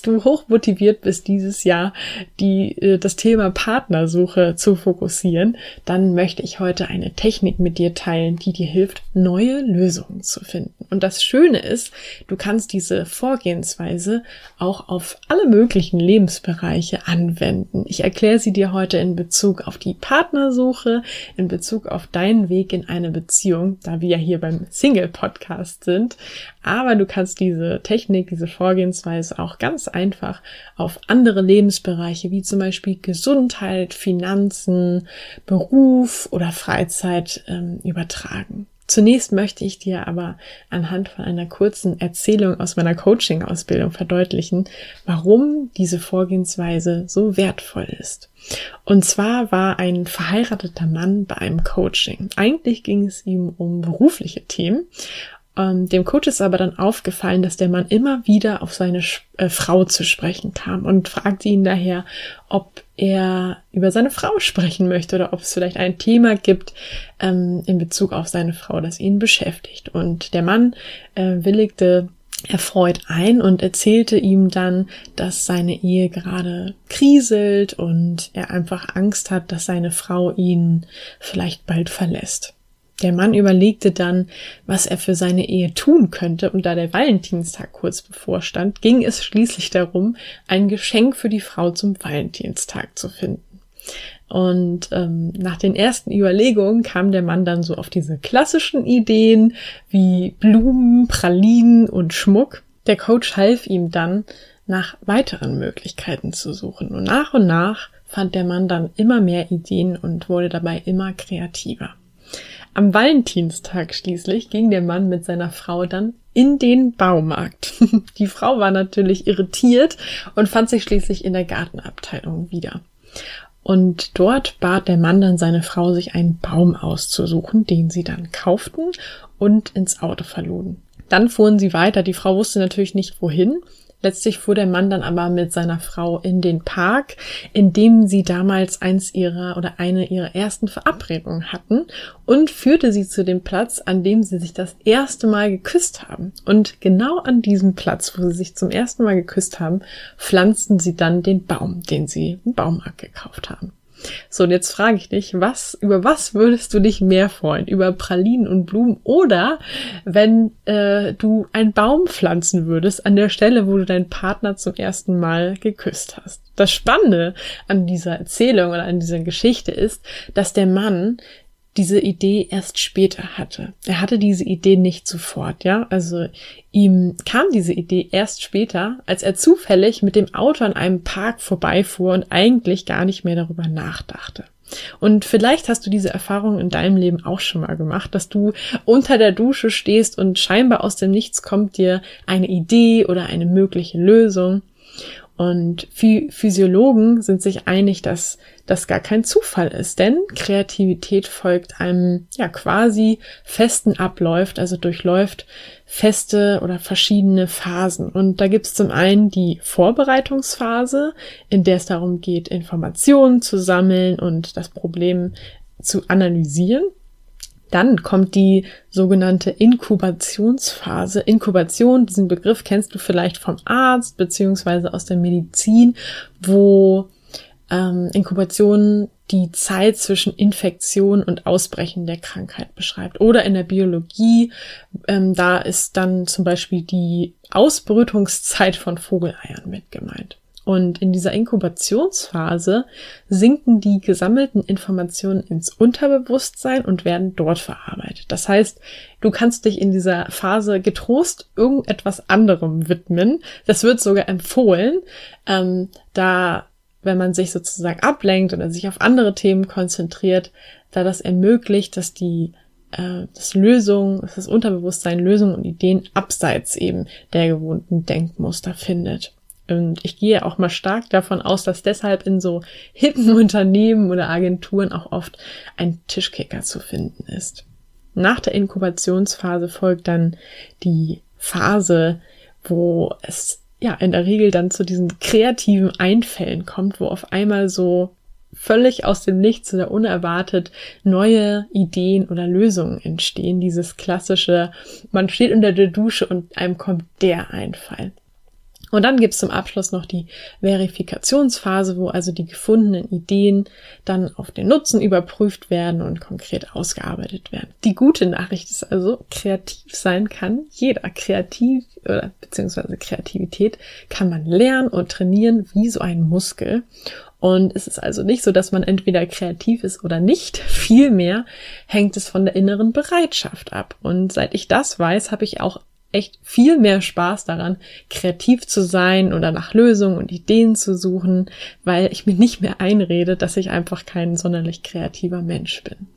Falls du hochmotiviert bist, dieses Jahr die, äh, das Thema Partnersuche zu fokussieren, dann möchte ich heute eine Technik mit dir teilen, die dir hilft, neue Lösungen zu finden. Und das Schöne ist, du kannst diese Vorgehensweise auch auf alle möglichen Lebensbereiche anwenden. Ich erkläre sie dir heute in Bezug auf die Partnersuche, in Bezug auf deinen Weg in eine Beziehung, da wir ja hier beim Single Podcast sind. Aber du kannst diese Technik, diese Vorgehensweise auch ganz einfach auf andere Lebensbereiche, wie zum Beispiel Gesundheit, Finanzen, Beruf oder Freizeit ähm, übertragen. Zunächst möchte ich dir aber anhand von einer kurzen Erzählung aus meiner Coaching-Ausbildung verdeutlichen, warum diese Vorgehensweise so wertvoll ist. Und zwar war ein verheirateter Mann bei einem Coaching. Eigentlich ging es ihm um berufliche Themen ähm, dem Coach ist aber dann aufgefallen, dass der Mann immer wieder auf seine äh, Frau zu sprechen kam und fragte ihn daher, ob er über seine Frau sprechen möchte oder ob es vielleicht ein Thema gibt ähm, in Bezug auf seine Frau, das ihn beschäftigt. Und der Mann äh, willigte erfreut ein und erzählte ihm dann, dass seine Ehe gerade kriselt und er einfach Angst hat, dass seine Frau ihn vielleicht bald verlässt. Der Mann überlegte dann, was er für seine Ehe tun könnte, und da der Valentinstag kurz bevorstand, ging es schließlich darum, ein Geschenk für die Frau zum Valentinstag zu finden. Und ähm, nach den ersten Überlegungen kam der Mann dann so auf diese klassischen Ideen wie Blumen, Pralinen und Schmuck. Der Coach half ihm dann, nach weiteren Möglichkeiten zu suchen. Und nach und nach fand der Mann dann immer mehr Ideen und wurde dabei immer kreativer. Am Valentinstag schließlich ging der Mann mit seiner Frau dann in den Baumarkt. Die Frau war natürlich irritiert und fand sich schließlich in der Gartenabteilung wieder. Und dort bat der Mann dann seine Frau, sich einen Baum auszusuchen, den sie dann kauften und ins Auto verluden. Dann fuhren sie weiter. Die Frau wusste natürlich nicht wohin Letztlich fuhr der Mann dann aber mit seiner Frau in den Park, in dem sie damals eins ihrer oder eine ihrer ersten Verabredungen hatten und führte sie zu dem Platz, an dem sie sich das erste Mal geküsst haben. Und genau an diesem Platz, wo sie sich zum ersten Mal geküsst haben, pflanzten sie dann den Baum, den sie im Baumarkt gekauft haben. So, und jetzt frage ich dich, was, über was würdest du dich mehr freuen? Über Pralinen und Blumen oder wenn äh, du einen Baum pflanzen würdest an der Stelle, wo du deinen Partner zum ersten Mal geküsst hast? Das Spannende an dieser Erzählung oder an dieser Geschichte ist, dass der Mann diese Idee erst später hatte. Er hatte diese Idee nicht sofort, ja. Also ihm kam diese Idee erst später, als er zufällig mit dem Auto an einem Park vorbeifuhr und eigentlich gar nicht mehr darüber nachdachte. Und vielleicht hast du diese Erfahrung in deinem Leben auch schon mal gemacht, dass du unter der Dusche stehst und scheinbar aus dem Nichts kommt dir eine Idee oder eine mögliche Lösung und Physiologen sind sich einig, dass das gar kein Zufall ist, denn Kreativität folgt einem ja quasi festen Abläuft, also durchläuft feste oder verschiedene Phasen. Und da gibt es zum einen die Vorbereitungsphase, in der es darum geht, Informationen zu sammeln und das Problem zu analysieren. Dann kommt die sogenannte Inkubationsphase. Inkubation, diesen Begriff kennst du vielleicht vom Arzt beziehungsweise aus der Medizin, wo ähm, Inkubation die Zeit zwischen Infektion und Ausbrechen der Krankheit beschreibt. Oder in der Biologie, ähm, da ist dann zum Beispiel die Ausbrütungszeit von Vogeleiern mit gemeint. Und in dieser Inkubationsphase sinken die gesammelten Informationen ins Unterbewusstsein und werden dort verarbeitet. Das heißt, du kannst dich in dieser Phase getrost irgendetwas anderem widmen. Das wird sogar empfohlen, ähm, da wenn man sich sozusagen ablenkt oder sich auf andere Themen konzentriert, da das ermöglicht, dass die äh, das Lösung, das Unterbewusstsein Lösungen und Ideen abseits eben der gewohnten Denkmuster findet. Und ich gehe auch mal stark davon aus, dass deshalb in so hippen Unternehmen oder Agenturen auch oft ein Tischkicker zu finden ist. Nach der Inkubationsphase folgt dann die Phase, wo es ja in der Regel dann zu diesen kreativen Einfällen kommt, wo auf einmal so völlig aus dem Nichts oder unerwartet neue Ideen oder Lösungen entstehen. Dieses klassische, man steht unter der Dusche und einem kommt der Einfall. Und dann gibt's zum Abschluss noch die Verifikationsphase, wo also die gefundenen Ideen dann auf den Nutzen überprüft werden und konkret ausgearbeitet werden. Die gute Nachricht ist also, kreativ sein kann jeder. Kreativ oder beziehungsweise Kreativität kann man lernen und trainieren wie so ein Muskel. Und es ist also nicht so, dass man entweder kreativ ist oder nicht. Vielmehr hängt es von der inneren Bereitschaft ab. Und seit ich das weiß, habe ich auch echt viel mehr Spaß daran, kreativ zu sein oder nach Lösungen und Ideen zu suchen, weil ich mir nicht mehr einrede, dass ich einfach kein sonderlich kreativer Mensch bin.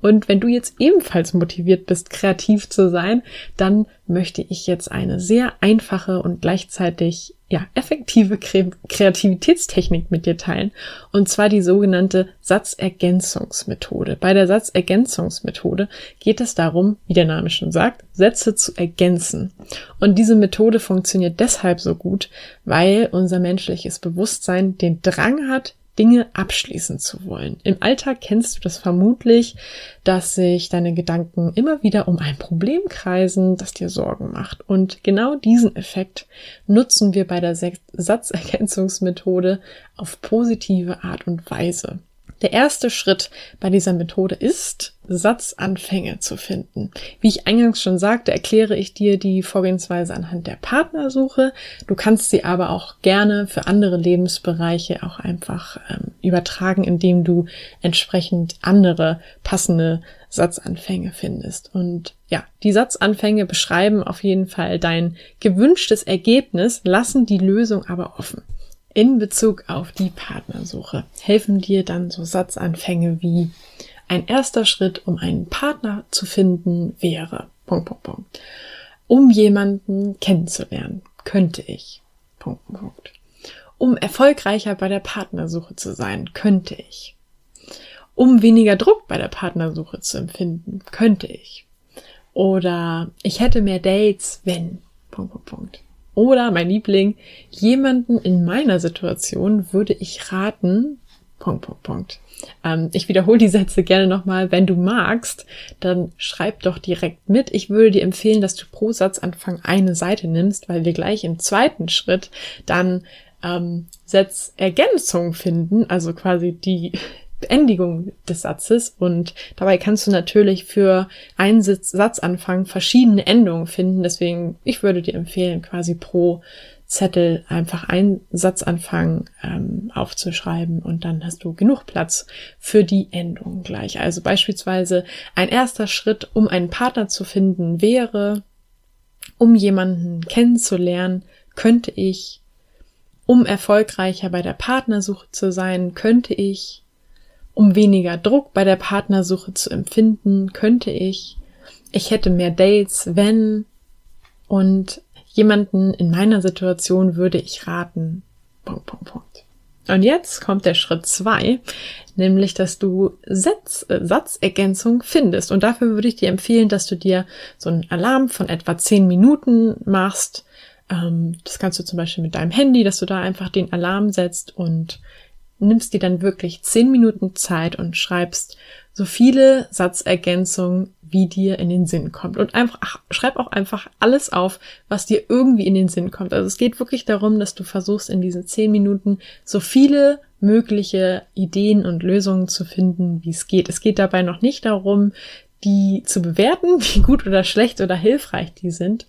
Und wenn du jetzt ebenfalls motiviert bist, kreativ zu sein, dann möchte ich jetzt eine sehr einfache und gleichzeitig ja, effektive Kreativitätstechnik mit dir teilen. Und zwar die sogenannte Satzergänzungsmethode. Bei der Satzergänzungsmethode geht es darum, wie der Name schon sagt, Sätze zu ergänzen. Und diese Methode funktioniert deshalb so gut, weil unser menschliches Bewusstsein den Drang hat, Dinge abschließen zu wollen. Im Alltag kennst du das vermutlich, dass sich deine Gedanken immer wieder um ein Problem kreisen, das dir Sorgen macht. Und genau diesen Effekt nutzen wir bei der Satzergänzungsmethode auf positive Art und Weise. Der erste Schritt bei dieser Methode ist, Satzanfänge zu finden. Wie ich eingangs schon sagte, erkläre ich dir die Vorgehensweise anhand der Partnersuche. Du kannst sie aber auch gerne für andere Lebensbereiche auch einfach ähm, übertragen, indem du entsprechend andere passende Satzanfänge findest. Und ja, die Satzanfänge beschreiben auf jeden Fall dein gewünschtes Ergebnis, lassen die Lösung aber offen in Bezug auf die Partnersuche helfen dir dann so Satzanfänge wie ein erster Schritt, um einen Partner zu finden, wäre Punkt, Punkt, Punkt. Um jemanden kennenzulernen, könnte ich Punkt, Punkt. Um erfolgreicher bei der Partnersuche zu sein, könnte ich. Um weniger Druck bei der Partnersuche zu empfinden, könnte ich. Oder ich hätte mehr Dates, wenn Punkt, Punkt, Punkt. Oder mein Liebling, jemanden in meiner Situation würde ich raten, Punkt, Punkt, Punkt. Ähm, ich wiederhole die Sätze gerne nochmal. Wenn du magst, dann schreib doch direkt mit. Ich würde dir empfehlen, dass du pro Satzanfang eine Seite nimmst, weil wir gleich im zweiten Schritt dann ähm, Sätzergänzung finden, also quasi die Beendigung des Satzes und dabei kannst du natürlich für einen Satzanfang verschiedene Endungen finden. Deswegen, ich würde dir empfehlen, quasi pro Zettel einfach einen Satzanfang ähm, aufzuschreiben und dann hast du genug Platz für die Endung gleich. Also beispielsweise ein erster Schritt, um einen Partner zu finden, wäre, um jemanden kennenzulernen, könnte ich, um erfolgreicher bei der Partnersuche zu sein, könnte ich, um weniger Druck bei der Partnersuche zu empfinden, könnte ich, ich hätte mehr Dates, wenn und jemanden in meiner Situation würde ich raten. Punkt, Punkt, Punkt. Und jetzt kommt der Schritt zwei, nämlich, dass du Satz, äh, Satzergänzung findest. Und dafür würde ich dir empfehlen, dass du dir so einen Alarm von etwa zehn Minuten machst. Ähm, das kannst du zum Beispiel mit deinem Handy, dass du da einfach den Alarm setzt und nimmst dir dann wirklich zehn Minuten Zeit und schreibst so viele Satzergänzungen, wie dir in den Sinn kommt. Und einfach, ach, schreib auch einfach alles auf, was dir irgendwie in den Sinn kommt. Also es geht wirklich darum, dass du versuchst, in diesen zehn Minuten so viele mögliche Ideen und Lösungen zu finden, wie es geht. Es geht dabei noch nicht darum, die zu bewerten, wie gut oder schlecht oder hilfreich die sind.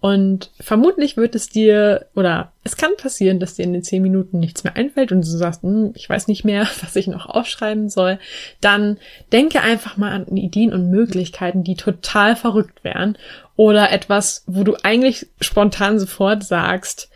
Und vermutlich wird es dir, oder es kann passieren, dass dir in den zehn Minuten nichts mehr einfällt und du sagst, hm, ich weiß nicht mehr, was ich noch aufschreiben soll. Dann denke einfach mal an Ideen und Möglichkeiten, die total verrückt wären. Oder etwas, wo du eigentlich spontan sofort sagst,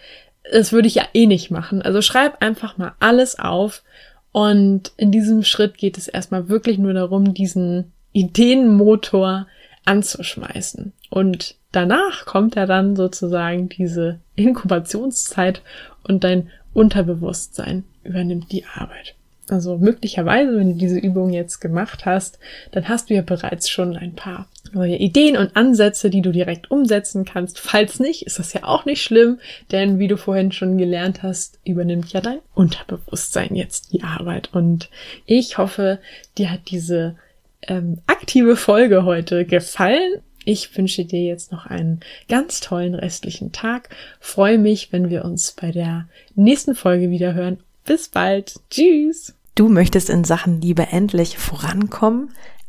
das würde ich ja eh nicht machen. Also schreib einfach mal alles auf. Und in diesem Schritt geht es erstmal wirklich nur darum, diesen Ideenmotor anzuschmeißen. Und danach kommt ja dann sozusagen diese Inkubationszeit und dein Unterbewusstsein übernimmt die Arbeit. Also möglicherweise, wenn du diese Übung jetzt gemacht hast, dann hast du ja bereits schon ein paar neue Ideen und Ansätze, die du direkt umsetzen kannst. Falls nicht, ist das ja auch nicht schlimm, denn wie du vorhin schon gelernt hast, übernimmt ja dein Unterbewusstsein jetzt die Arbeit. Und ich hoffe, dir hat diese ähm, aktive Folge heute gefallen. Ich wünsche dir jetzt noch einen ganz tollen restlichen Tag. Freue mich, wenn wir uns bei der nächsten Folge wieder hören. Bis bald. Tschüss. Du möchtest in Sachen Liebe endlich vorankommen,